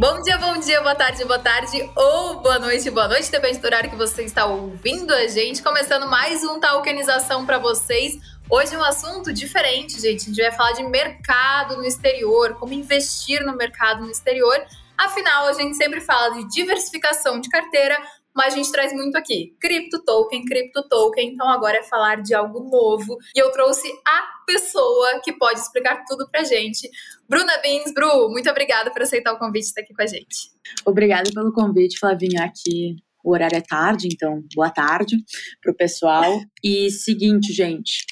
Bom dia, bom dia, boa tarde, boa tarde ou boa noite, boa noite, depende do horário que você está ouvindo a gente. Começando mais um Talkanização para vocês. Hoje um assunto diferente, gente. A gente vai falar de mercado no exterior, como investir no mercado no exterior. Afinal, a gente sempre fala de diversificação de carteira, mas a gente traz muito aqui. Cripto token, cripto token. Então agora é falar de algo novo. E eu trouxe a pessoa que pode explicar tudo pra gente. Bruna Bins, Bru, muito obrigada por aceitar o convite e estar aqui com a gente. Obrigada pelo convite, Flavinha. Aqui o horário é tarde, então boa tarde pro pessoal. E seguinte, gente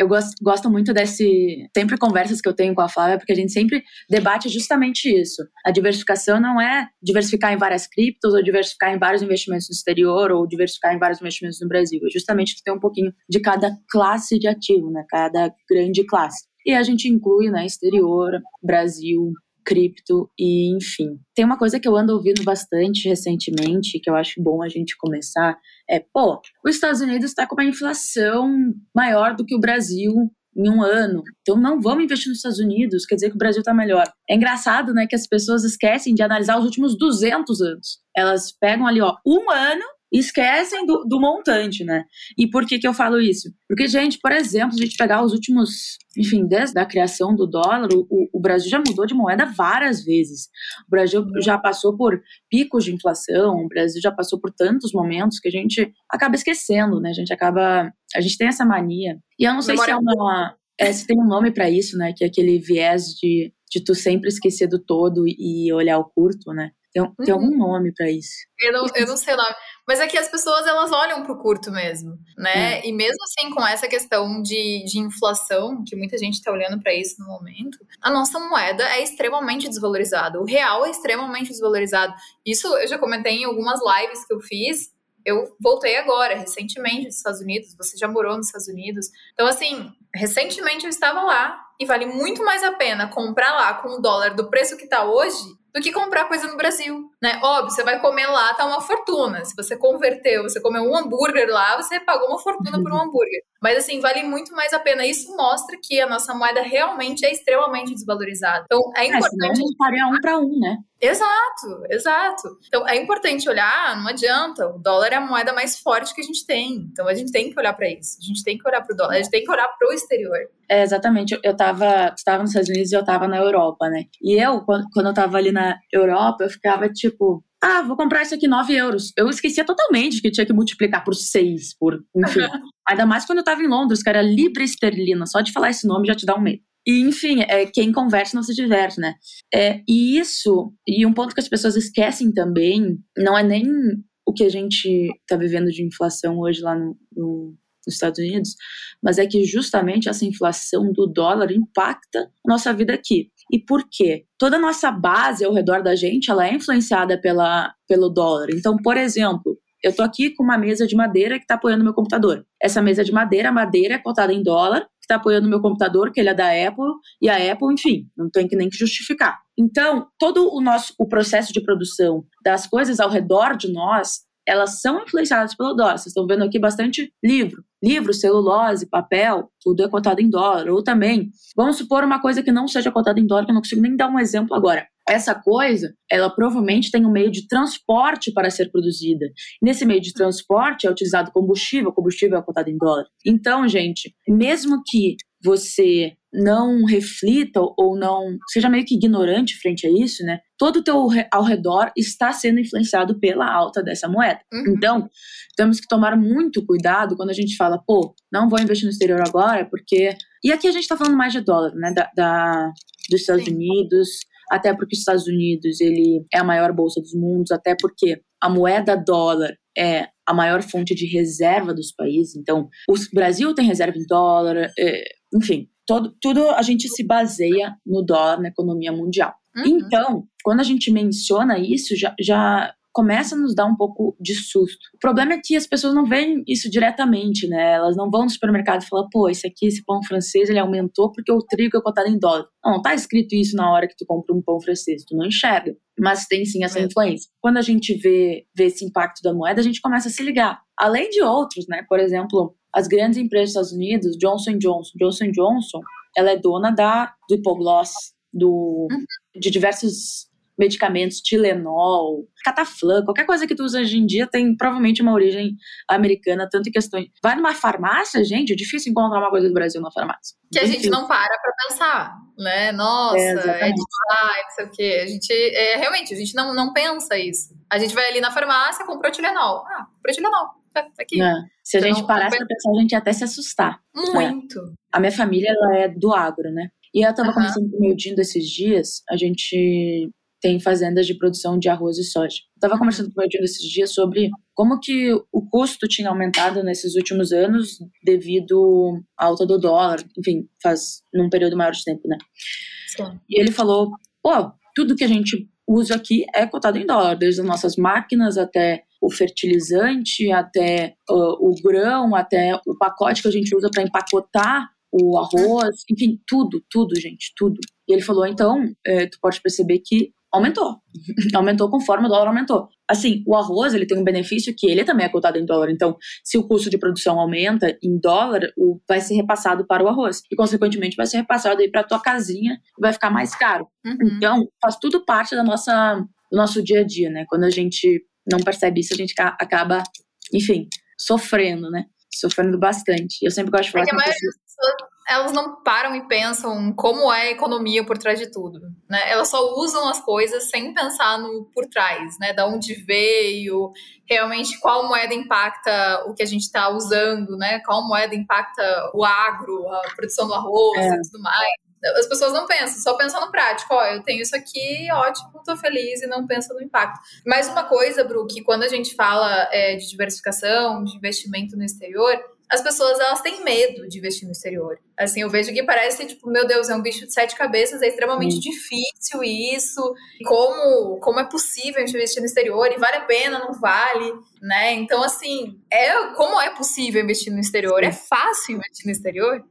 eu gosto, gosto muito desse. Sempre conversas que eu tenho com a Flávia, porque a gente sempre debate justamente isso. A diversificação não é diversificar em várias criptos, ou diversificar em vários investimentos no exterior, ou diversificar em vários investimentos no Brasil. É justamente ter um pouquinho de cada classe de ativo, né? Cada grande classe. E a gente inclui, né, exterior, Brasil, cripto e enfim. Tem uma coisa que eu ando ouvindo bastante recentemente, que eu acho bom a gente começar, é, pô, os Estados Unidos está com uma inflação maior do que o Brasil em um ano. Então não vamos investir nos Estados Unidos, quer dizer que o Brasil está melhor. É engraçado, né, que as pessoas esquecem de analisar os últimos 200 anos. Elas pegam ali, ó, um ano esquecem do, do, montante, né? E por que que eu falo isso? Porque, gente, por exemplo, se a gente pegar os últimos, enfim, desde a criação do dólar, o, o Brasil já mudou de moeda várias vezes. O Brasil já passou por picos de inflação, o Brasil já passou por tantos momentos que a gente acaba esquecendo, né? A gente acaba, a gente tem essa mania. E eu não sei se é uma, é, se tem um nome para isso, né? Que é aquele viés de, de tu sempre esquecer do todo e olhar o curto, né? Tem, uhum. tem algum nome para isso. Eu não, eu não sei o nome. Mas é que as pessoas elas olham para o curto mesmo, né? E mesmo assim, com essa questão de, de inflação, que muita gente está olhando para isso no momento, a nossa moeda é extremamente desvalorizada. O real é extremamente desvalorizado. Isso eu já comentei em algumas lives que eu fiz. Eu voltei agora, recentemente, dos Estados Unidos. Você já morou nos Estados Unidos. Então, assim, recentemente eu estava lá e vale muito mais a pena comprar lá com o dólar do preço que está hoje do que comprar coisa no Brasil, né? Óbvio, você vai comer lá, tá uma fortuna. Se você converteu, você comeu um hambúrguer lá, você pagou uma fortuna por um hambúrguer. Mas assim, vale muito mais a pena. Isso mostra que a nossa moeda realmente é extremamente desvalorizada. Então, é, é importante. É, estaria um para um, né? Exato, exato. Então é importante olhar, não adianta. O dólar é a moeda mais forte que a gente tem. Então a gente tem que olhar para isso. A gente tem que olhar para o dólar, a gente tem que olhar para o exterior. É, exatamente. Eu estava estava nos Estados Unidos e eu estava na Europa, né? E eu, quando, quando eu estava ali na Europa, eu ficava tipo, ah, vou comprar isso aqui 9 euros. Eu esquecia totalmente que tinha que multiplicar por 6, por, enfim. Ainda mais quando eu estava em Londres, que era libra esterlina. Só de falar esse nome já te dá um medo. E, enfim, é, quem converte não se diverte, né? É, e isso, e um ponto que as pessoas esquecem também, não é nem o que a gente está vivendo de inflação hoje lá no, no, nos Estados Unidos, mas é que justamente essa inflação do dólar impacta nossa vida aqui. E por quê? Toda a nossa base ao redor da gente, ela é influenciada pela, pelo dólar. Então, por exemplo, eu tô aqui com uma mesa de madeira que está apoiando meu computador. Essa mesa de madeira, a madeira é cotada em dólar, que está apoiando meu computador, que ele é da Apple, e a Apple, enfim, não tem que nem que justificar. Então, todo o nosso o processo de produção das coisas ao redor de nós elas são influenciadas pelo dólar. Vocês estão vendo aqui bastante livro. Livro, celulose, papel, tudo é cotado em dólar. Ou também, vamos supor uma coisa que não seja cotada em dólar, que eu não consigo nem dar um exemplo agora. Essa coisa, ela provavelmente tem um meio de transporte para ser produzida. Nesse meio de transporte é utilizado combustível, combustível é cotado em dólar. Então, gente, mesmo que você não reflita ou não seja meio que ignorante frente a isso, né? Todo o teu ao redor está sendo influenciado pela alta dessa moeda. Uhum. Então, temos que tomar muito cuidado quando a gente fala, pô, não vou investir no exterior agora, porque. E aqui a gente está falando mais de dólar, né? Da, da dos Estados Sim. Unidos, até porque os Estados Unidos ele é a maior bolsa dos mundos, até porque a moeda dólar é a maior fonte de reserva dos países. Então, o Brasil tem reserva em dólar, é, enfim, todo, tudo a gente se baseia no dólar na economia mundial. Uhum. Então, quando a gente menciona isso, já, já começa a nos dar um pouco de susto. O problema é que as pessoas não veem isso diretamente, né? Elas não vão no supermercado e falam, pô, esse aqui, esse pão francês, ele aumentou porque o trigo é cotado em dólar. Não, não tá escrito isso na hora que tu compra um pão francês, tu não enxerga. Mas tem sim essa influência. Quando a gente vê, vê esse impacto da moeda, a gente começa a se ligar. Além de outros, né? Por exemplo, as grandes empresas dos Estados Unidos, Johnson Johnson, Johnson Johnson, ela é dona da, do hipogloss, do, uhum. de diversos medicamentos, Tilenol, Cataflã, qualquer coisa que tu usa hoje em dia tem provavelmente uma origem americana, tanto em questões. Vai numa farmácia, gente, é difícil encontrar uma coisa do Brasil na farmácia. Que a gente não para pra pensar, né? Nossa, é, é de ah, não sei o quê. A gente, é, realmente, a gente não, não pensa isso. A gente vai ali na farmácia, comprou Tilenol. Ah, comprou Tilenol. Tá, tá aqui. É. Se a gente parasse pra pensar, a gente ia até se assustar. Né? Muito. Né? A minha família, ela é do agro, né? E eu tava uhum. conversando com o meu Dindo esses dias, a gente tem fazendas de produção de arroz e soja. Estava conversando com o Edinho esses dias sobre como que o custo tinha aumentado nesses últimos anos devido à alta do dólar, enfim, faz num período maior de tempo, né? Sim. E ele falou, pô, tudo que a gente usa aqui é cotado em dólar, desde as nossas máquinas até o fertilizante, até uh, o grão, até o pacote que a gente usa para empacotar o arroz, enfim, tudo, tudo, gente, tudo. E ele falou, então, é, tu pode perceber que aumentou. aumentou conforme o dólar aumentou. Assim, o arroz, ele tem um benefício que ele também é cotado em dólar. Então, se o custo de produção aumenta em dólar, o, vai ser repassado para o arroz. E, consequentemente, vai ser repassado aí para tua casinha e vai ficar mais caro. Uhum. Então, faz tudo parte da nossa, do nosso dia a dia, né? Quando a gente não percebe isso, a gente acaba, enfim, sofrendo, né? Sofrendo bastante. Eu sempre gosto de falar é que a maioria das pessoas elas não param e pensam como é a economia por trás de tudo, né? Elas só usam as coisas sem pensar no por trás, né? Da onde veio, realmente qual moeda impacta o que a gente está usando, né? Qual moeda impacta o agro, a produção do arroz é. e tudo mais. As pessoas não pensam, só pensam no prático. Ó, eu tenho isso aqui, ótimo, tô feliz e não pensam no impacto. Mais uma coisa, Bru, que quando a gente fala é, de diversificação, de investimento no exterior, as pessoas elas têm medo de investir no exterior. Assim, eu vejo que parece, tipo, meu Deus, é um bicho de sete cabeças, é extremamente hum. difícil isso. Como, como é possível investir no exterior? E vale a pena, não vale, né? Então, assim, é como é possível investir no exterior? É fácil investir no exterior?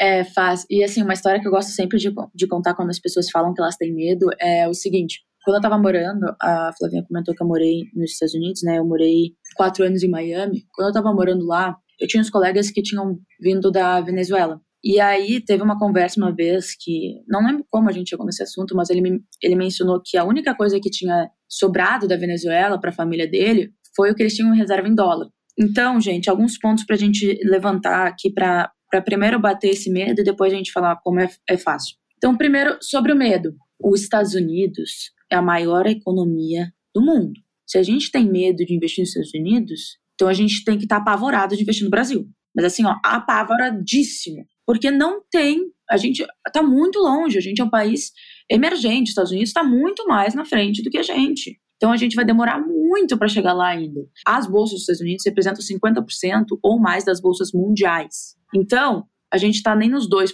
É fácil. E assim, uma história que eu gosto sempre de, de contar quando as pessoas falam que elas têm medo é o seguinte. Quando eu tava morando, a Flavinha comentou que eu morei nos Estados Unidos, né? Eu morei quatro anos em Miami. Quando eu tava morando lá, eu tinha uns colegas que tinham vindo da Venezuela. E aí teve uma conversa uma vez que, não lembro como a gente chegou nesse assunto, mas ele, me, ele mencionou que a única coisa que tinha sobrado da Venezuela para a família dele foi o que eles tinham reserva em dólar. Então, gente, alguns pontos para a gente levantar aqui para primeiro bater esse medo e depois a gente falar como é, é fácil. Então, primeiro, sobre o medo. Os Estados Unidos é a maior economia do mundo. Se a gente tem medo de investir nos Estados Unidos, então a gente tem que estar tá apavorado de investir no Brasil. Mas assim, ó, apavoradíssimo. Porque não tem. A gente está muito longe, a gente é um país emergente. Os Estados Unidos está muito mais na frente do que a gente. Então a gente vai demorar muito para chegar lá ainda. As bolsas dos Estados Unidos representam 50% ou mais das bolsas mundiais. Então, a gente está nem nos 2%.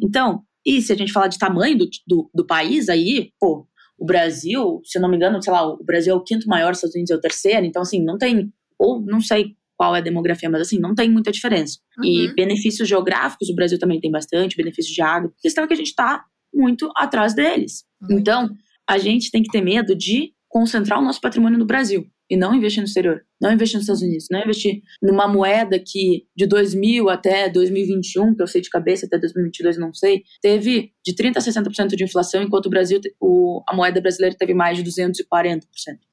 Então, e se a gente falar de tamanho do, do, do, país, aí, pô, o Brasil, se eu não me engano, sei lá, o Brasil é o quinto maior, os Estados Unidos é o terceiro, então, assim, não tem ou não sei qual é a demografia, mas assim, não tem muita diferença. Uhum. E benefícios geográficos, o Brasil também tem bastante, benefícios de água. A questão é que a gente está muito atrás deles. Uhum. Então, a gente tem que ter medo de concentrar o nosso patrimônio no Brasil e não investir no exterior, não investir nos Estados Unidos, não investir numa moeda que de 2000 até 2021, que eu sei de cabeça, até 2022 não sei, teve de 30 a 60% de inflação, enquanto o Brasil, o, a moeda brasileira teve mais de 240%.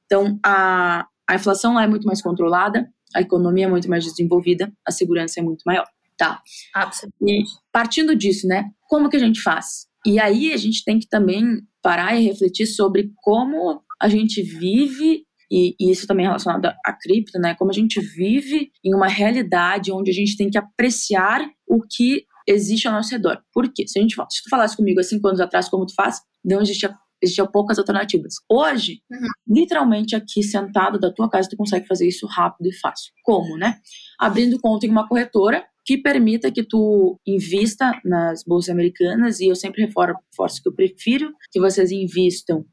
Então, a, a inflação lá é muito mais controlada, a economia é muito mais desenvolvida, a segurança é muito maior. Tá. Absolutamente. E partindo disso, né? Como que a gente faz? E aí a gente tem que também parar e refletir sobre como a gente vive e, e, isso também é relacionado à cripto, né? Como a gente vive em uma realidade onde a gente tem que apreciar o que existe ao nosso redor. Por quê? Se, a gente, se tu falasse comigo há cinco anos atrás como tu faz, não existia existiam poucas alternativas. Hoje, uhum. literalmente aqui sentado da tua casa, tu consegue fazer isso rápido e fácil. Como, né? Abrindo conta em uma corretora que permita que tu invista nas bolsas americanas e eu sempre reforço que eu prefiro que vocês invistam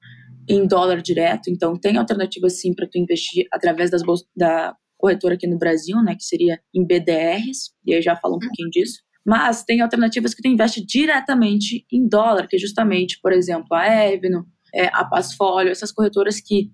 em dólar direto. Então, tem alternativas sim para tu investir através das bolsas da corretora aqui no Brasil, né, que seria em BDRs, e aí já falo um uhum. pouquinho disso. Mas tem alternativas que tu investe diretamente em dólar, que é justamente, por exemplo, a Evno, é, a Passfolio, essas corretoras que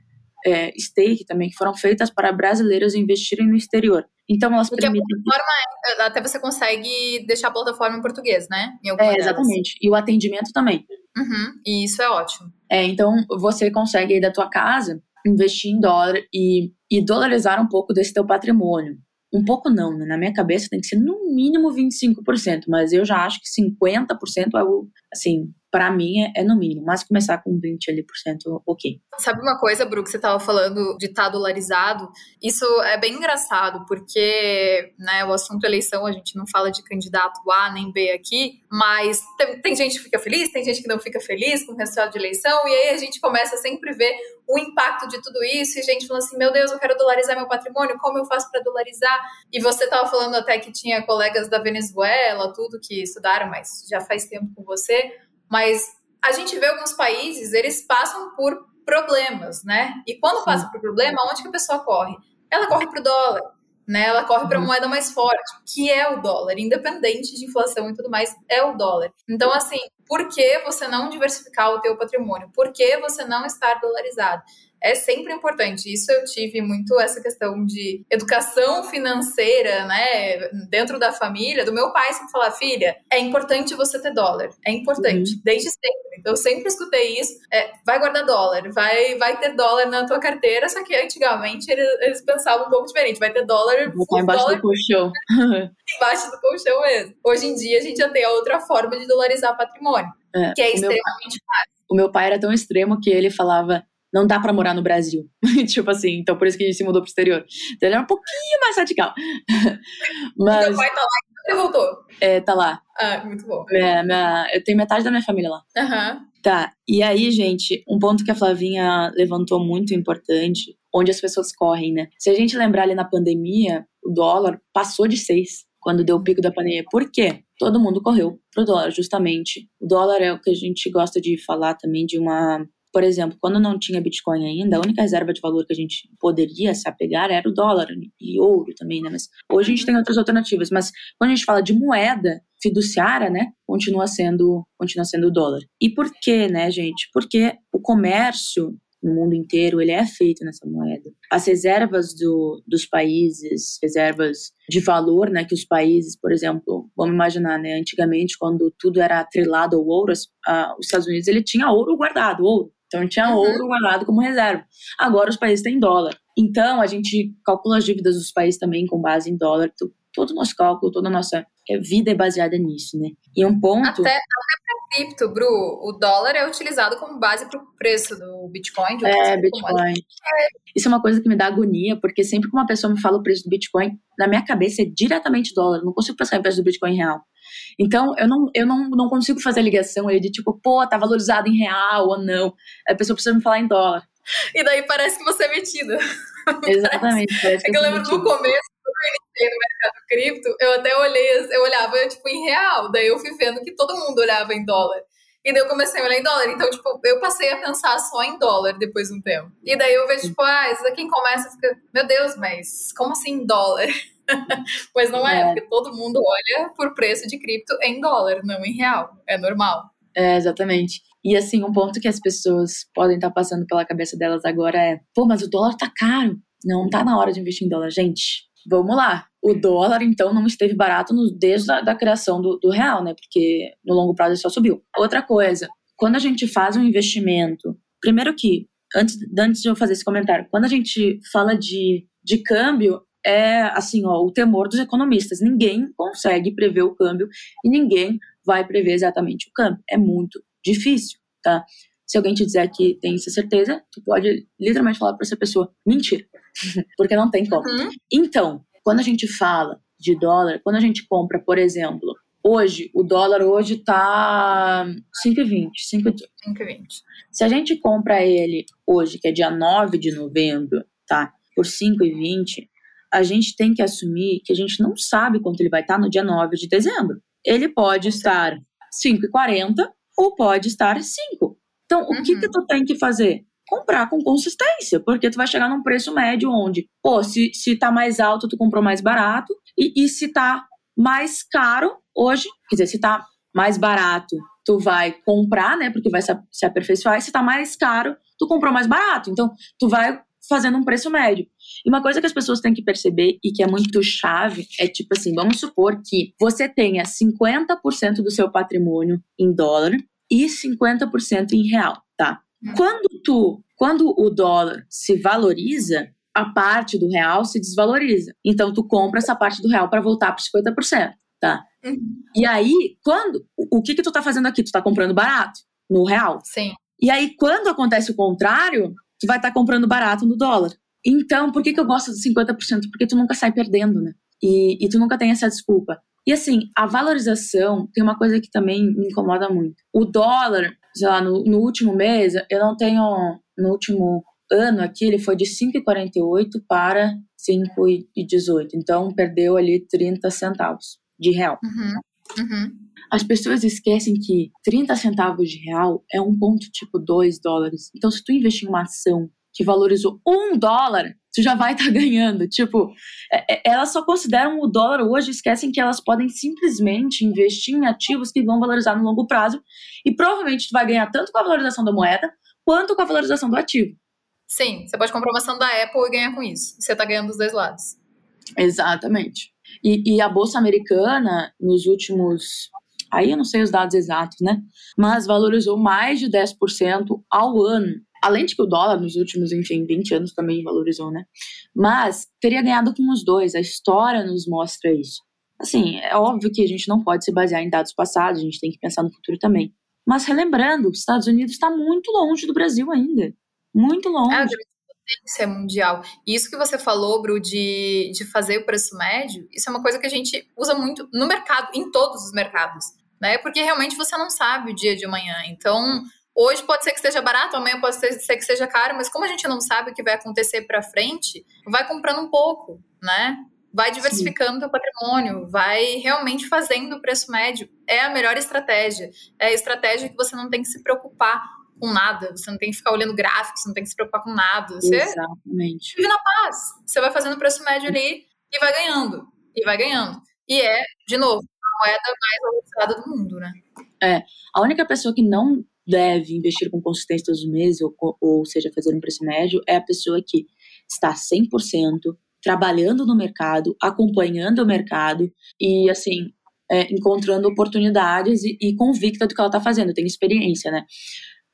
é, stake também, que foram feitas para brasileiros investirem no exterior. Então elas Porque permitem. A plataforma, é, até você consegue deixar a plataforma em português, né? Em é, exatamente. Delas. E o atendimento também. Uhum, e isso é ótimo. É, então você consegue aí da tua casa investir em dólar e, e dolarizar um pouco desse teu patrimônio. Um pouco não, né? Na minha cabeça tem que ser no mínimo 25%, mas eu já acho que 50% é o, assim, para mim é, é, no mínimo, mas começar com 20 ali por cento, ok. Sabe uma coisa, Bru, que você tava falando de estar tá dolarizado? Isso é bem engraçado, porque né, o assunto eleição, a gente não fala de candidato A nem B aqui, mas tem, tem gente que fica feliz, tem gente que não fica feliz com o resultado de eleição, e aí a gente começa a sempre ver o impacto de tudo isso, e gente falando assim, meu Deus, eu quero dolarizar meu patrimônio, como eu faço para dolarizar? E você tava falando até que tinha colegas da Venezuela, tudo que estudaram, mas já faz tempo com você, mas a gente vê alguns países, eles passam por problemas, né? E quando Sim. passa por problema, onde que a pessoa corre? Ela corre para o dólar, né? Ela corre para a uhum. moeda mais forte, que é o dólar, independente de inflação e tudo mais, é o dólar. Então, assim, por que você não diversificar o teu patrimônio? Por que você não estar dolarizado? É sempre importante. Isso eu tive muito essa questão de educação financeira, né, dentro da família. Do meu pai sempre falar, filha, é importante você ter dólar. É importante, uhum. desde sempre. Então, eu sempre escutei isso. É, vai guardar dólar, vai, vai ter dólar na tua carteira, só que antigamente eles, eles pensavam um pouco diferente. Vai ter dólar. Vou embaixo dólar, do colchão. embaixo do colchão mesmo. Hoje em dia, a gente já tem a outra forma de dolarizar patrimônio, é, que é extremamente fácil. O meu pai era tão extremo que ele falava: não dá para morar no Brasil. tipo assim, então por isso que a gente se mudou pro exterior. Então ele é um pouquinho mais radical. Mas. Pai tá lá e voltou. É, tá lá. Ah, muito bom. É, minha, eu tenho metade da minha família lá. Aham. Uhum. Tá, e aí, gente, um ponto que a Flavinha levantou muito importante, onde as pessoas correm, né? Se a gente lembrar ali na pandemia, o dólar passou de seis quando deu o pico da pandemia. Por quê? Todo mundo correu pro dólar, justamente. O dólar é o que a gente gosta de falar também de uma por exemplo, quando não tinha Bitcoin ainda, a única reserva de valor que a gente poderia se apegar era o dólar e ouro também, né? Mas hoje a gente tem outras alternativas. Mas quando a gente fala de moeda fiduciária, né, continua sendo, continua sendo o dólar. E por quê, né, gente? Porque o comércio no mundo inteiro, ele é feito nessa moeda. As reservas do, dos países, reservas de valor, né, que os países, por exemplo, vamos imaginar, né, antigamente, quando tudo era atrelado ao ouro, as, a, os Estados Unidos, ele tinha ouro guardado, ouro. Então tinha uhum. ouro guardado como reserva. Agora os países têm dólar. Então a gente calcula as dívidas dos países também com base em dólar. Todo o nosso cálculo, toda a nossa é, vida é baseada nisso, né? E um ponto. Até, até para cripto, Bru, o dólar é utilizado como base para o preço do Bitcoin. é, Bitcoin. É. Isso é uma coisa que me dá agonia, porque sempre que uma pessoa me fala o preço do Bitcoin, na minha cabeça é diretamente dólar. Eu não consigo pensar em preço do Bitcoin real. Então, eu não, eu não, não consigo fazer a ligação aí de tipo, pô, tá valorizado em real ou não. A pessoa precisa me falar em dólar. E daí parece que você é metida. Exatamente. Parece é que eu lembro no começo, quando eu iniciei no mercado cripto, eu até olhei, eu olhava tipo em real, daí eu fui vendo que todo mundo olhava em dólar. E daí eu comecei a olhar em dólar. Então, tipo, eu passei a pensar só em dólar depois de um tempo. E daí eu vejo, tipo, ah, isso daqui começa, fica, meu Deus, mas como assim em dólar? Mas não é, é, porque todo mundo olha por preço de cripto em dólar, não em real. É normal. É, exatamente. E assim, um ponto que as pessoas podem estar passando pela cabeça delas agora é: pô, mas o dólar tá caro. Não tá na hora de investir em dólar. Gente, vamos lá. O dólar, então, não esteve barato no, desde a da criação do, do real, né? Porque no longo prazo ele só subiu. Outra coisa, quando a gente faz um investimento, primeiro que, antes, antes de eu fazer esse comentário, quando a gente fala de, de câmbio, é assim, ó, o temor dos economistas. Ninguém consegue prever o câmbio e ninguém vai prever exatamente o câmbio. É muito difícil, tá? Se alguém te dizer que tem essa certeza, tu pode literalmente falar para essa pessoa, mentira, porque não tem como. Uhum. Então, quando a gente fala de dólar, quando a gente compra, por exemplo, hoje, o dólar hoje tá 5,20, 5,20. Se a gente compra ele hoje, que é dia 9 de novembro, tá? Por 5,20, a gente tem que assumir que a gente não sabe quanto ele vai estar no dia 9 de dezembro. Ele pode estar 5,40 ou pode estar 5. Então, uhum. o que, que uhum. tu tem que fazer? Comprar com consistência, porque tu vai chegar num preço médio onde, pô, se, se tá mais alto, tu comprou mais barato, e, e se tá mais caro hoje, quer dizer, se tá mais barato, tu vai comprar, né, porque vai se, se aperfeiçoar, e se tá mais caro, tu comprou mais barato. Então, tu vai fazendo um preço médio. E uma coisa que as pessoas têm que perceber e que é muito chave é tipo assim, vamos supor que você tenha 50% do seu patrimônio em dólar e 50% em real, tá? Hum. Quando tu, quando o dólar se valoriza, a parte do real se desvaloriza. Então tu compra essa parte do real para voltar para 50%, tá? Uhum. E aí, quando o que que tu tá fazendo aqui? Tu tá comprando barato no real. Sim. E aí quando acontece o contrário, tu vai estar tá comprando barato no dólar. Então, por que que eu gosto dos 50%? Porque tu nunca sai perdendo, né? E, e tu nunca tem essa desculpa. E assim, a valorização tem uma coisa que também me incomoda muito. O dólar, sei lá, no, no último mês, eu não tenho. No último ano aqui, ele foi de 5,48 para 5,18. Então, perdeu ali 30 centavos de real. Uhum. Uhum. As pessoas esquecem que 30 centavos de real é um ponto tipo 2 dólares. Então, se tu investir em uma ação que valorizou um dólar, tu já vai estar tá ganhando. Tipo, é, é, elas só consideram o dólar hoje, esquecem que elas podem simplesmente investir em ativos que vão valorizar no longo prazo e provavelmente tu vai ganhar tanto com a valorização da moeda quanto com a valorização do ativo. Sim, você pode comprar uma ação da Apple e ganhar com isso. Você está ganhando dos dois lados. Exatamente. E, e a Bolsa Americana, nos últimos aí eu não sei os dados exatos, né? Mas valorizou mais de 10% ao ano. Além de que o dólar nos últimos, enfim, 20 anos também valorizou, né? Mas teria ganhado com os dois. A história nos mostra isso. Assim, é óbvio que a gente não pode se basear em dados passados, a gente tem que pensar no futuro também. Mas relembrando, os Estados Unidos está muito longe do Brasil ainda. Muito longe. É, potência mundial. E isso que você falou, Bru, de, de fazer o preço médio, isso é uma coisa que a gente usa muito no mercado, em todos os mercados. Né? Porque realmente você não sabe o dia de amanhã. Então, Hoje pode ser que esteja barato, amanhã pode ser, que seja caro, mas como a gente não sabe o que vai acontecer para frente, vai comprando um pouco, né? Vai diversificando o patrimônio, vai realmente fazendo o preço médio. É a melhor estratégia. É a estratégia que você não tem que se preocupar com nada, você não tem que ficar olhando gráficos, você não tem que se preocupar com nada. Você Exatamente. vive na paz. Você vai fazendo o preço médio ali e vai ganhando. E vai ganhando. E é, de novo, moeda mais valorizada do mundo, né? É. A única pessoa que não deve investir com consistência todos os meses, ou, ou seja, fazer um preço médio, é a pessoa que está 100% trabalhando no mercado, acompanhando o mercado e, assim, é, encontrando oportunidades e, e, convicta do que ela está fazendo, tem experiência, né?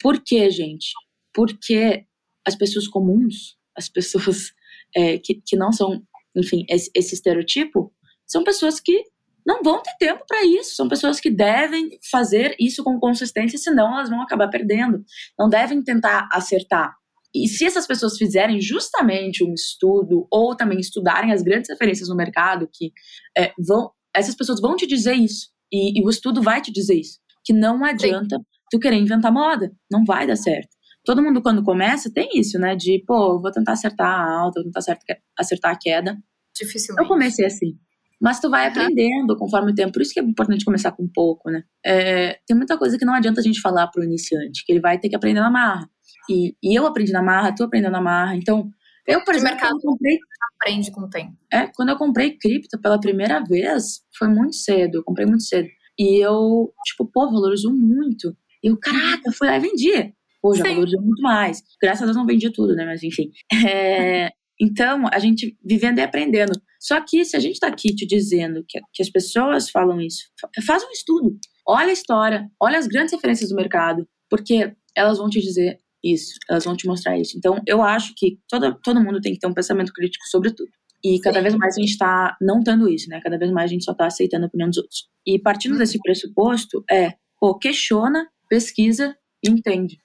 Por quê, gente? Porque as pessoas comuns, as pessoas é, que, que não são, enfim, esse, esse estereotipo, são pessoas que não vão ter tempo para isso. São pessoas que devem fazer isso com consistência, senão elas vão acabar perdendo. Não devem tentar acertar. E se essas pessoas fizerem justamente um estudo ou também estudarem as grandes referências no mercado, que é, vão, essas pessoas vão te dizer isso. E, e, o estudo vai te dizer isso. Que não adianta Sim. tu querer inventar moda. Não vai dar certo. Todo mundo, quando começa, tem isso, né? De, pô, vou tentar acertar a alta, vou tentar acertar a queda. Dificilmente. Eu comecei assim. Mas tu vai uhum. aprendendo conforme o tempo. Por isso que é importante começar com pouco, né? É, tem muita coisa que não adianta a gente falar pro iniciante, que ele vai ter que aprender na marra. E, e eu aprendi na marra, tu aprendeu na marra. Então, eu, por exemplo, mercado comprei... aprende com o tempo. É, quando eu comprei cripto pela primeira vez, foi muito cedo. Eu comprei muito cedo. E eu, tipo, pô, valorizou muito. E eu, caraca, fui lá e vendi. Pô, já Sim. valorizou muito mais. Graças a Deus não vendi tudo, né? Mas enfim. É, então, a gente vivendo e aprendendo. Só que se a gente está aqui te dizendo que, que as pessoas falam isso, faz um estudo. Olha a história, olha as grandes referências do mercado, porque elas vão te dizer isso, elas vão te mostrar isso. Então, eu acho que todo, todo mundo tem que ter um pensamento crítico sobre tudo. E cada Sim. vez mais a gente está não tendo isso, né? Cada vez mais a gente só está aceitando a opinião dos outros. E partindo uhum. desse pressuposto, é, pô, questiona, pesquisa e entende.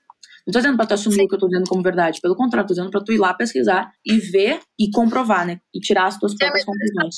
Não tô dizendo pra tu assumir Sim. o que eu tô dizendo como verdade. Pelo contrário, tô dizendo pra tu ir lá pesquisar e ver e comprovar, né? E tirar as tuas próprias é conclusões.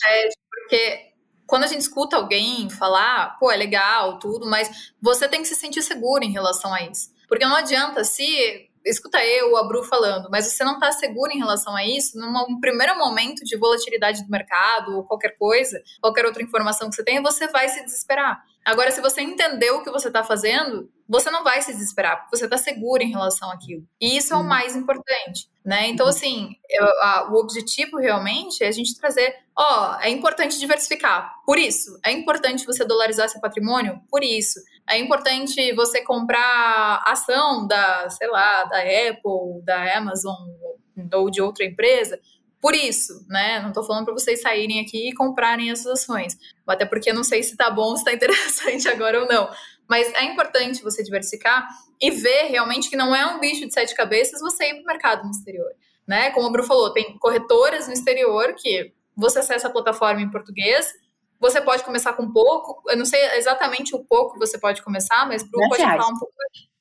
Porque quando a gente escuta alguém falar, pô, é legal, tudo, mas você tem que se sentir seguro em relação a isso. Porque não adianta se escuta eu, a Bru falando, mas você não está seguro em relação a isso, num primeiro momento de volatilidade do mercado ou qualquer coisa, qualquer outra informação que você tenha, você vai se desesperar. Agora, se você entendeu o que você está fazendo, você não vai se desesperar, porque você está seguro em relação àquilo. E isso é o uhum. mais importante, né? Então, uhum. assim, eu, a, o objetivo realmente é a gente trazer, ó, é importante diversificar, por isso. É importante você dolarizar seu patrimônio, por isso. É importante você comprar ação da, sei lá, da Apple, da Amazon ou de outra empresa, por isso, né? Não estou falando para vocês saírem aqui e comprarem essas ações. Até porque não sei se tá bom, se tá interessante agora ou não. Mas é importante você diversificar e ver realmente que não é um bicho de sete cabeças você ir para o mercado no exterior. Né? Como o Bru falou, tem corretoras no exterior que você acessa a plataforma em português, você pode começar com pouco, eu não sei exatamente o pouco que você pode começar, mas Bru pode falar um pouco.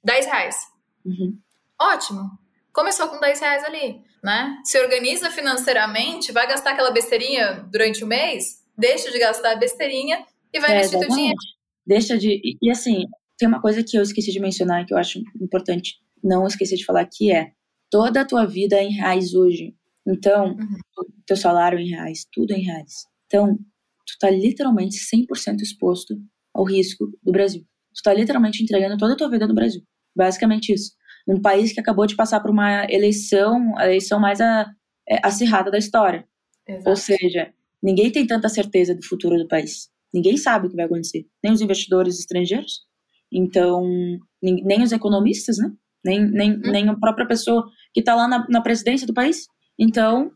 10 reais. Uhum. Ótimo. Começou com 10 reais ali, né? Se organiza financeiramente, vai gastar aquela besteirinha durante o mês, deixa de gastar a besteirinha e vai é, investir o dinheiro. Deixa de. E, assim, tem uma coisa que eu esqueci de mencionar que eu acho importante não esquecer de falar que é toda a tua vida é em reais hoje. Então, uhum. teu salário é em reais, tudo é em reais. Então, tu tá literalmente 100% exposto ao risco do Brasil. Tu tá literalmente entregando toda a tua vida no Brasil. Basicamente isso. Um país que acabou de passar por uma eleição, a eleição mais a, é, acirrada da história. Exato. Ou seja, ninguém tem tanta certeza do futuro do país. Ninguém sabe o que vai acontecer. Nem os investidores estrangeiros, então, nem os economistas, né? Nem, nem, hum. nem a própria pessoa que está lá na, na presidência do país. Então,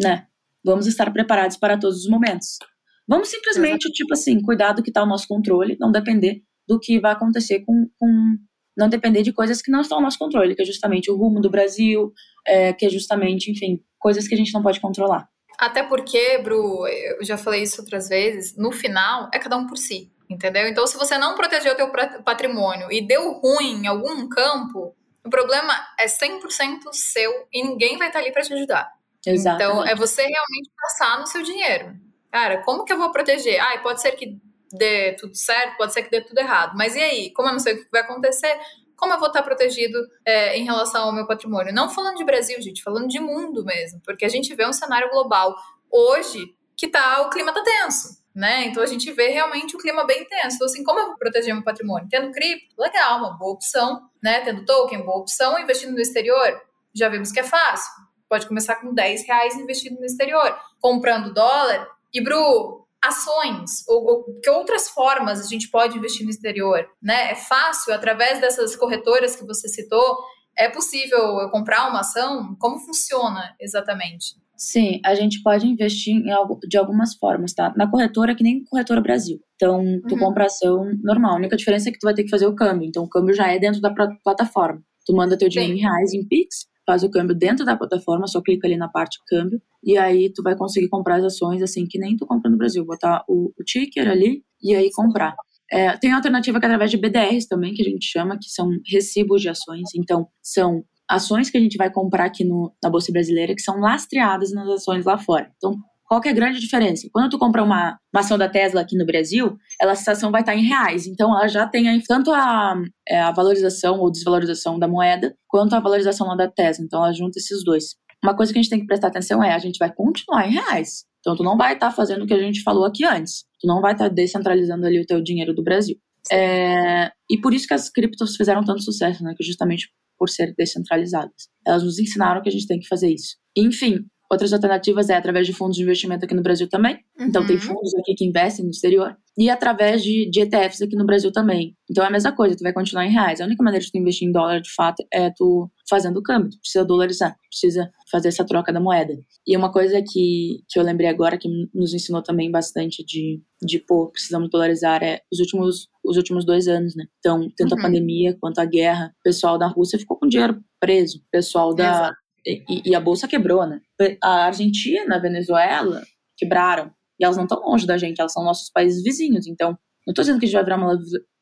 né? Vamos estar preparados para todos os momentos. Vamos simplesmente, tipo assim, cuidar do que está ao nosso controle, não depender do que vai acontecer com, com não depender de coisas que não estão ao nosso controle, que é justamente o rumo do Brasil, é, que é justamente, enfim, coisas que a gente não pode controlar. Até porque, Bru, eu já falei isso outras vezes, no final é cada um por si, entendeu? Então, se você não protegeu o teu patrimônio e deu ruim em algum campo, o problema é 100% seu e ninguém vai estar ali para te ajudar. Exatamente. Então, é você realmente passar no seu dinheiro. Cara, como que eu vou proteger? Ah, pode ser que dê tudo certo, pode ser que dê tudo errado. Mas e aí? Como eu não sei o que vai acontecer, como eu vou estar protegido é, em relação ao meu patrimônio? Não falando de Brasil, gente, falando de mundo mesmo, porque a gente vê um cenário global hoje que tá, o clima tá tenso. Né? Então a gente vê realmente o clima bem tenso. Então, assim, como eu vou proteger meu patrimônio? Tendo cripto, legal, uma boa opção, né? Tendo token, boa opção. Investindo no exterior, já vimos que é fácil. Pode começar com 10 reais investindo no exterior. Comprando dólar. E, Bru, ações ou, ou, que outras formas a gente pode investir no exterior, né? É fácil através dessas corretoras que você citou, é possível eu comprar uma ação? Como funciona exatamente? Sim, a gente pode investir em algo, de algumas formas, tá? Na corretora, que nem corretora Brasil. Então, tu uhum. compra ação normal. A única diferença é que tu vai ter que fazer o câmbio. Então, o câmbio já é dentro da plataforma. Tu manda teu dinheiro Sim. em reais, em Pix, faz o câmbio dentro da plataforma, só clica ali na parte câmbio, e aí tu vai conseguir comprar as ações assim que nem tu compra no Brasil, botar o, o ticker ali e aí comprar. É, tem alternativa que é através de BDRs também, que a gente chama, que são recibos de ações. Então, são ações que a gente vai comprar aqui no, na Bolsa Brasileira que são lastreadas nas ações lá fora. Então, qual que é a grande diferença? Quando tu compra uma, uma ação da Tesla aqui no Brasil, ela, essa ação vai estar em reais. Então, ela já tem aí tanto a, é, a valorização ou desvalorização da moeda, quanto a valorização lá da Tesla. Então, ela junta esses dois. Uma coisa que a gente tem que prestar atenção é a gente vai continuar em reais. Então, tu não vai estar fazendo o que a gente falou aqui antes. Tu não vai estar descentralizando ali o teu dinheiro do Brasil. É, e por isso que as criptos fizeram tanto sucesso, né? Que justamente por ser descentralizadas. Elas nos ensinaram que a gente tem que fazer isso. Enfim, Outras alternativas é através de fundos de investimento aqui no Brasil também. Uhum. Então, tem uhum. fundos aqui que investem no exterior. E através de, de ETFs aqui no Brasil também. Então, é a mesma coisa, tu vai continuar em reais. A única maneira de tu investir em dólar, de fato, é tu fazendo o câmbio. Tu precisa dolarizar, precisa fazer essa troca da moeda. E uma coisa que, que eu lembrei agora, que nos ensinou também bastante de, de pô, precisamos dolarizar, é os últimos, os últimos dois anos, né? Então, tanto uhum. a pandemia quanto a guerra, o pessoal da Rússia ficou com dinheiro preso. O pessoal da, Exato e, e, a bolsa quebrou, né? A Argentina, a Venezuela quebraram. E elas não estão longe da gente, elas são nossos países vizinhos. Então, não estou dizendo que a gente vai virar uma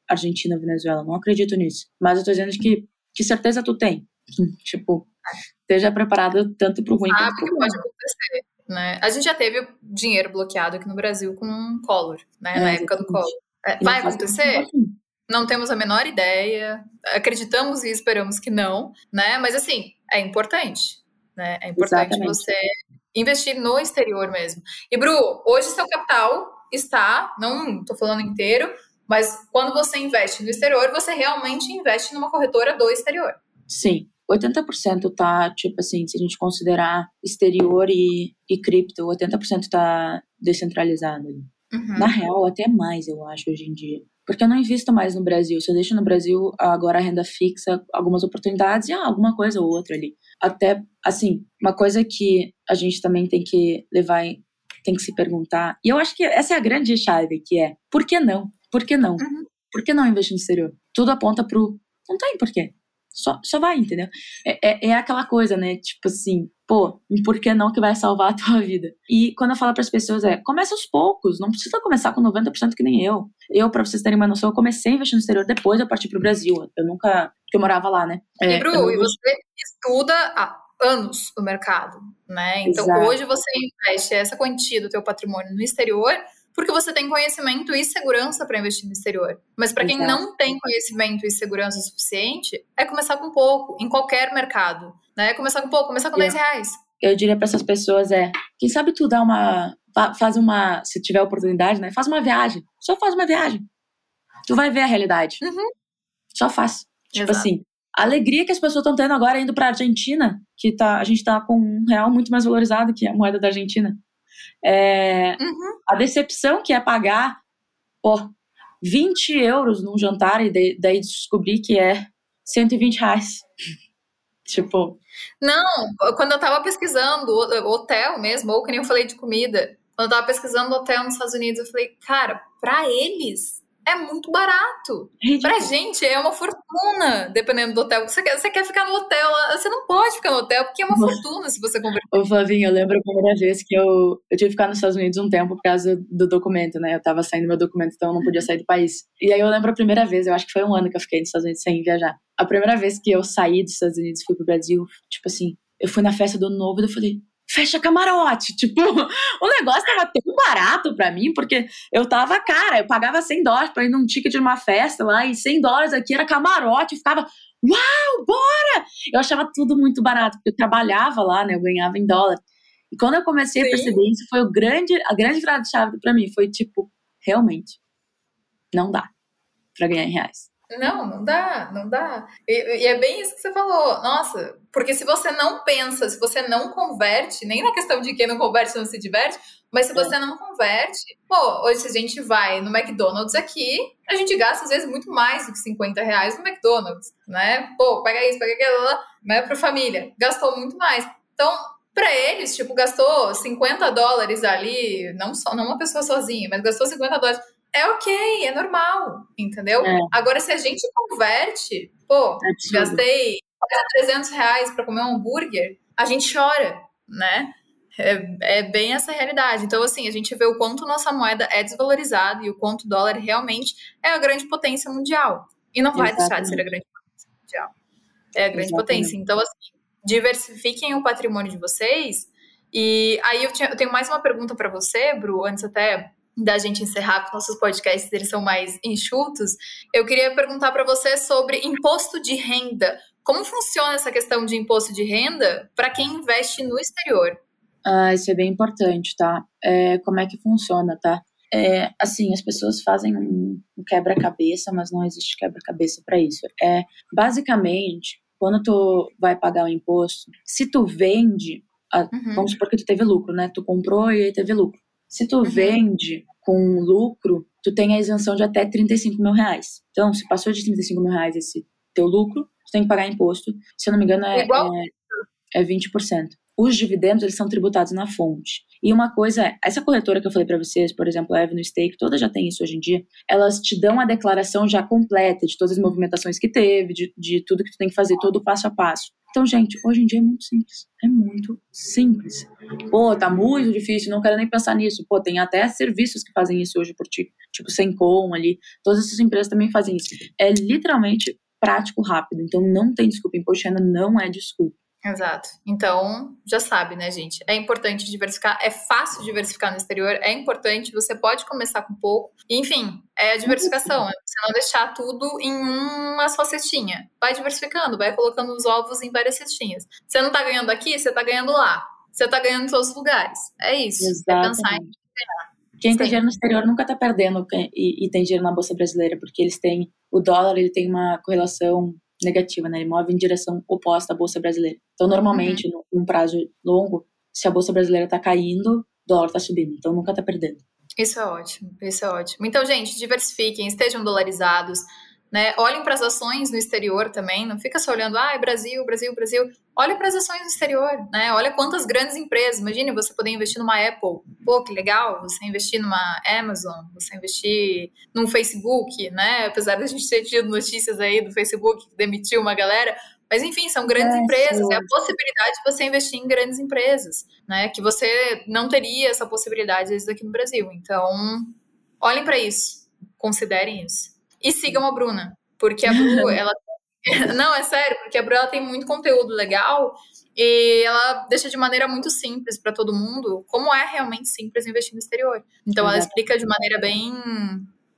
Argentina, Venezuela, não acredito nisso. Mas eu estou dizendo que, que certeza tu tem. tipo, esteja preparado tanto para o ruim quanto para o pode acontecer. Né? A gente já teve dinheiro bloqueado aqui no Brasil com um Collor, né? É, na época do Collor. É, vai acontecer? Não temos a menor ideia. Acreditamos e esperamos que não, né? Mas assim, é importante, né? É importante Exatamente. você investir no exterior mesmo. E Bru, hoje seu capital está, não estou falando inteiro, mas quando você investe no exterior, você realmente investe numa corretora do exterior. Sim. 80% tá, tipo assim, se a gente considerar exterior e, e cripto, 80% tá descentralizado. Uhum. Na real, até mais, eu acho, hoje em dia. Porque eu não invisto mais no Brasil. Se eu deixo no Brasil agora a renda fixa, algumas oportunidades e ah, alguma coisa ou outra ali. Até, assim, uma coisa que a gente também tem que levar, tem que se perguntar. E eu acho que essa é a grande chave, que é, por que não? Por que não? Uhum. Por que não investir no exterior? Tudo aponta pro. Não tem porquê. Só, só vai, entendeu? É, é, é aquela coisa, né? Tipo assim, pô, por que não que vai salvar a tua vida? E quando eu falo para as pessoas é, comece aos poucos, não precisa começar com 90% que nem eu. Eu, para vocês terem uma noção, eu comecei a investir no exterior depois eu parti pro Brasil. Eu nunca, eu morava lá, né? É, e, Bru, eu... e você estuda há anos no mercado, né? Então, Exato. hoje você investe essa quantia do teu patrimônio no exterior porque você tem conhecimento e segurança para investir no exterior. Mas para quem não tem conhecimento e segurança suficiente, é começar com pouco, em qualquer mercado. Né? Começar com pouco, começar com yeah. 10 reais. Eu diria para essas pessoas é, quem sabe tu dá uma, faz uma, se tiver oportunidade, né? Faz uma viagem. Só faz uma viagem. Tu vai ver a realidade. Uhum. Só faz. Tipo Exato. assim, a alegria que as pessoas estão tendo agora indo para Argentina, que tá, a gente tá com um real muito mais valorizado que a moeda da Argentina. É, uhum. A decepção que é pagar por 20 euros num jantar e de, daí descobrir que é 120 reais. tipo. Não, quando eu tava pesquisando hotel mesmo, ou que nem eu falei de comida, quando eu tava pesquisando hotel nos Estados Unidos, eu falei, cara, pra eles é muito barato. Ridículo. Pra gente é uma fortuna, dependendo do hotel. Você quer, você quer ficar no hotel, você não pode ficar no hotel, porque é uma fortuna se você converter. Ô, Flavinho, eu lembro a primeira vez que eu, eu tive que ficar nos Estados Unidos um tempo por causa do documento, né? Eu tava saindo meu documento, então eu não podia sair do país. E aí eu lembro a primeira vez, eu acho que foi um ano que eu fiquei nos Estados Unidos sem viajar. A primeira vez que eu saí dos Estados Unidos e fui pro Brasil, tipo assim, eu fui na festa do novo e eu falei, fecha camarote. Tipo, o negócio tava tão barato pra mim, porque eu tava, cara, eu pagava 100 dólares pra ir num ticket de uma festa lá, e 100 dólares aqui era camarote, eu ficava, uau, bora! Eu achava tudo muito barato, porque eu trabalhava lá, né, eu ganhava em dólar. E quando eu comecei Sim. a perceber isso, foi o grande, a grande virada de chave pra mim, foi tipo, realmente, não dá pra ganhar em reais. Não, não dá, não dá. E, e, é bem isso que você falou. Nossa, porque se você não pensa, se você não converte, nem na questão de quem não converte não se diverte, mas se é. você não converte, pô, hoje se a gente vai no McDonald's aqui, a gente gasta às vezes muito mais do que 50 reais no McDonald's, né? Pô, pega isso, pega aquilo, né? Pra família. Gastou muito mais. Então, para eles, tipo, gastou 50 dólares ali, não só, não uma pessoa sozinha, mas gastou 50 dólares é ok, é normal, entendeu? É. Agora, se a gente converte, pô, é gastei 300 reais para comer um hambúrguer, a gente chora, né? É, é, bem essa realidade. Então, assim, a gente vê o quanto nossa moeda é desvalorizada e o quanto o dólar realmente é a grande potência mundial. E não vai Exatamente. deixar de ser a grande potência mundial. É a grande Exatamente. potência. Então, assim, diversifiquem o patrimônio de vocês. E aí eu, tinha, eu tenho mais uma pergunta para você, Bru, antes até da gente encerrar, porque nossos podcasts eles são mais enxutos, eu queria perguntar para você sobre imposto de renda. Como funciona essa questão de imposto de renda para quem investe no exterior? Ah, isso é bem importante, tá? É, como é que funciona, tá? É, assim, as pessoas fazem um quebra-cabeça, mas não existe quebra-cabeça para isso. É basicamente quando tu vai pagar o imposto, se tu vende, a, uhum. vamos supor que tu teve lucro, né? Tu comprou e aí teve lucro. Se tu uhum. vende com lucro, tu tem a isenção de até 35 mil reais. Então, se passou de 35 mil reais esse teu lucro, tu tem que pagar imposto. Se eu não me engano, é, Igual? é, é 20%. Os dividendos, eles são tributados na fonte. E uma coisa é, essa corretora que eu falei para vocês, por exemplo, a Avenue Stake, todas já tem isso hoje em dia, elas te dão a declaração já completa de todas as movimentações que teve, de, de tudo que tu tem que fazer, todo o passo a passo. Então, gente, hoje em dia é muito simples. É muito simples. Pô, tá muito difícil, não quero nem pensar nisso. Pô, tem até serviços que fazem isso hoje por ti. Tipo, Sencom ali. Todas essas empresas também fazem isso. É literalmente prático, rápido. Então, não tem desculpa. Imposto de não é desculpa. Exato. Então, já sabe, né, gente? É importante diversificar, é fácil diversificar no exterior, é importante, você pode começar com pouco. Enfim, é a diversificação, é você não deixar tudo em uma só cestinha. Vai diversificando, vai colocando os ovos em várias cestinhas. Você não tá ganhando aqui, você tá ganhando lá. Você tá ganhando em todos os lugares. É isso. Exatamente. É pensar em. Quem Sim. tem dinheiro no exterior nunca tá perdendo e, e tem dinheiro na Bolsa Brasileira, porque eles têm. O dólar ele tem uma correlação negativa, né? Ele move em direção oposta à bolsa brasileira. Então, normalmente, uhum. num prazo longo, se a bolsa brasileira está caindo, o dólar está subindo. Então, nunca está perdendo. Isso é ótimo, isso é ótimo. Então, gente, diversifiquem, estejam dolarizados. Né? Olhem para as ações no exterior também, não fica só olhando, ah, Brasil, Brasil, Brasil. Olha para as ações no exterior, né? Olha quantas grandes empresas. Imagine você poder investir numa Apple, pô, que legal. Você investir numa Amazon, você investir num Facebook, né? Apesar da gente ter tido notícias aí do Facebook que demitiu uma galera, mas enfim, são grandes é, empresas, sim. é a possibilidade de você investir em grandes empresas, né? Que você não teria essa possibilidade aqui no Brasil. Então, olhem para isso, considerem isso. E sigam a Bruna, porque a Bru, ela. Não, é sério, porque a Bru ela tem muito conteúdo legal e ela deixa de maneira muito simples para todo mundo como é realmente simples investir no exterior. Então, ela explica de maneira bem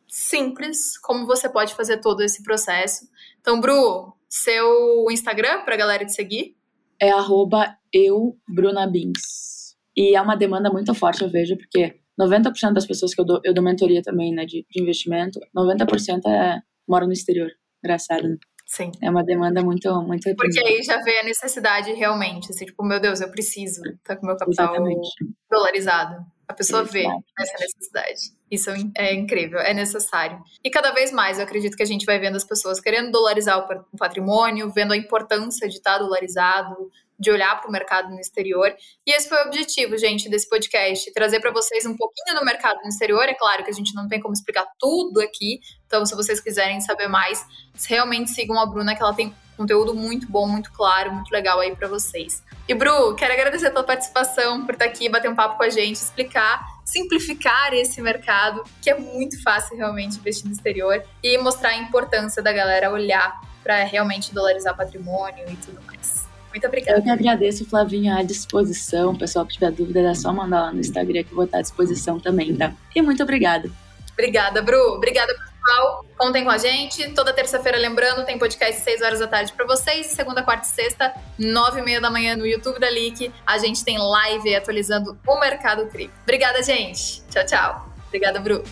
simples como você pode fazer todo esse processo. Então, Bru, seu Instagram para a galera te seguir? É arroba eubrunabins. E é uma demanda muito forte, eu vejo, porque 90% das pessoas que eu dou, eu dou mentoria também, né, de, de investimento, 90% é, moram no exterior. Engraçado, né? Sim. É uma demanda muito, muito Porque aí já vê a necessidade realmente, assim, tipo, meu Deus, eu preciso estar tá com meu capital Exatamente. dolarizado. A pessoa vê essa necessidade. Isso é incrível, é necessário. E cada vez mais eu acredito que a gente vai vendo as pessoas querendo dolarizar o patrimônio, vendo a importância de estar dolarizado, de olhar para o mercado no exterior. E esse foi o objetivo, gente, desse podcast: trazer para vocês um pouquinho do mercado no exterior. É claro que a gente não tem como explicar tudo aqui, então se vocês quiserem saber mais, realmente sigam a Bruna, que ela tem conteúdo muito bom, muito claro, muito legal aí para vocês. E Bru, quero agradecer a tua participação por estar aqui, bater um papo com a gente, explicar, simplificar esse mercado, que é muito fácil realmente investir no exterior, e mostrar a importância da galera olhar para realmente dolarizar patrimônio e tudo mais. Muito obrigada. Eu que agradeço, Flavinha, à disposição. O pessoal que tiver dúvida é só mandar lá no Instagram que eu vou estar à disposição também, tá? E muito obrigada. Obrigada, Bru. Obrigada, pessoal. Contem com a gente. Toda terça-feira, lembrando, tem podcast 6 horas da tarde para vocês. Segunda, quarta e sexta, 9 e meia da manhã no YouTube da Leak. A gente tem live atualizando o mercado cripto. Obrigada, gente. Tchau, tchau. Obrigada, Bru.